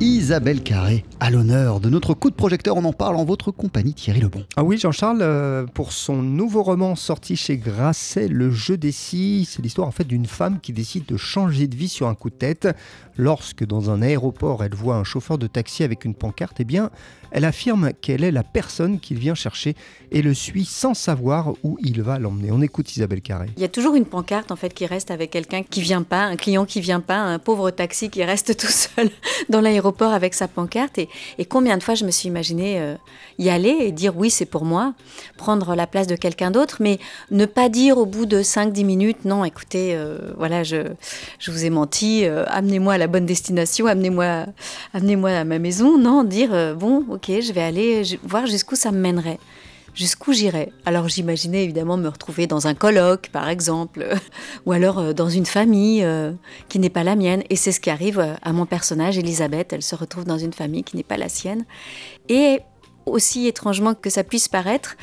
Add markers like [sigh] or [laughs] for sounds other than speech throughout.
Isabelle Carré, à l'honneur de notre coup de projecteur, on en parle en votre compagnie Thierry Lebon. Ah oui Jean-Charles, euh, pour son nouveau roman sorti chez Grasset, Le jeu des scies, c'est l'histoire en fait d'une femme qui décide de changer de vie sur un coup de tête. Lorsque dans un aéroport elle voit un chauffeur de taxi avec une pancarte, eh bien elle affirme qu'elle est la personne qu'il vient chercher et le suit sans savoir où il va l'emmener. On écoute Isabelle Carré. Il y a toujours une pancarte en fait qui reste avec quelqu'un qui vient pas, un client qui vient pas, un pauvre taxi qui reste tout seul [laughs] dans l'aéroport avec sa pancarte. Et, combien de fois je me suis imaginé euh, y aller et dire oui c'est pour moi, prendre la place de quelqu'un d'autre, mais ne pas dire au bout de 5-10 minutes non écoutez euh, voilà je, je vous ai menti, euh, amenez-moi à la bonne destination, amenez-moi amenez-moi à ma maison. Non, dire bon ok je vais aller voir jusqu'où ça me mènerait, jusqu'où j'irais? Alors j'imaginais évidemment me retrouver dans un colloque, par exemple, [laughs] ou alors euh, dans une famille euh, qui n'est pas la mienne. Et c'est ce qui arrive euh, à mon personnage, Elisabeth. Elle se retrouve dans une famille qui n'est pas la sienne. Et aussi étrangement que ça puisse paraître,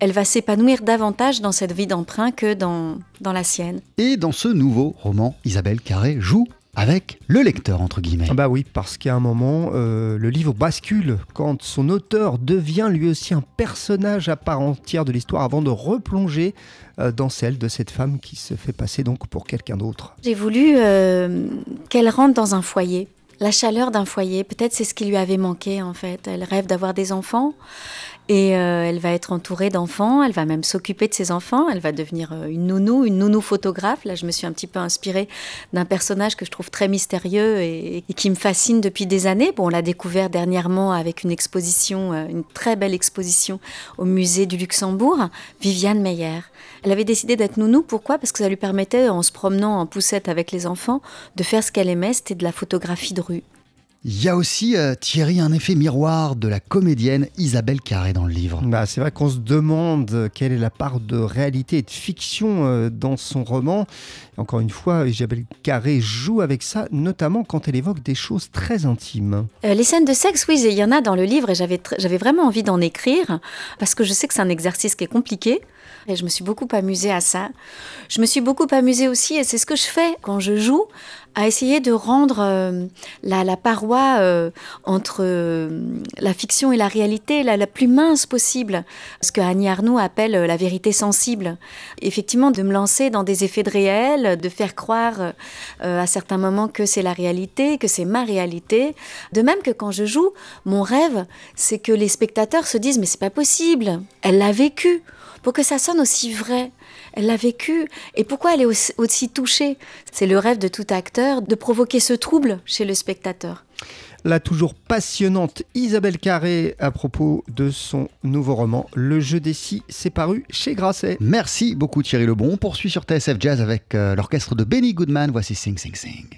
elle va s'épanouir davantage dans cette vie d'emprunt que dans, dans la sienne. Et dans ce nouveau roman, Isabelle Carré joue avec le lecteur, entre guillemets. Bah oui, parce qu'à un moment, euh, le livre bascule quand son auteur devient lui aussi un personnage à part entière de l'histoire avant de replonger euh, dans celle de cette femme qui se fait passer donc pour quelqu'un d'autre. J'ai voulu euh, qu'elle rentre dans un foyer la chaleur d'un foyer, peut-être c'est ce qui lui avait manqué en fait. Elle rêve d'avoir des enfants et euh, elle va être entourée d'enfants, elle va même s'occuper de ses enfants, elle va devenir euh, une nounou, une nounou photographe. Là, je me suis un petit peu inspirée d'un personnage que je trouve très mystérieux et, qui me fascine depuis des années. Bon, on l'a découvert dernièrement avec une exposition, euh, une très belle exposition au musée du Luxembourg, Viviane Meyer. Elle avait décidé d'être nounou, pourquoi? Parce que ça lui permettait, en se promenant en poussette avec les enfants, de faire ce qu'elle aimait, c'était de la photographie de rue. Il y a aussi, euh, Thierry, un effet miroir de la comédienne Isabelle Carré dans le livre. Bah, c'est vrai qu'on se demande quelle est la part de réalité et de fiction euh, dans son roman. Encore une fois, Isabelle Carré joue avec ça, notamment quand elle évoque des choses très intimes. Euh, les scènes de sexe, oui, il y en a dans le livre et j'avais, j'avais vraiment envie d'en écrire parce que je sais que c'est un exercice qui est compliqué. Et je me suis beaucoup amusée à ça. Je me suis beaucoup amusée aussi, et c'est ce que je fais quand je joue, à essayer de rendre euh, la, paroi euh, entre euh, la fiction et la réalité la, plus mince possible. Ce que Annie Arnaud appelle la vérité sensible. Effectivement, de me lancer dans des effets de réel, de faire croire à certains moments que c'est la réalité, que c'est ma réalité. De même que quand je joue, mon rêve, c'est que les spectateurs se disent mais c'est pas possible, elle l'a vécu pour que ça sonne aussi vrai. Elle l'a vécu. Et pourquoi elle est aussi, touchée? C'est le rêve de tout acteur de provoquer ce trouble chez le spectateur. La toujours passionnante Isabelle Carré à propos de son nouveau roman Le jeu des scies, c'est paru chez Grasset. Merci beaucoup Thierry Lebon. On poursuit sur TSF Jazz avec euh, l'orchestre de Benny Goodman. Voici Sing Sing Sing.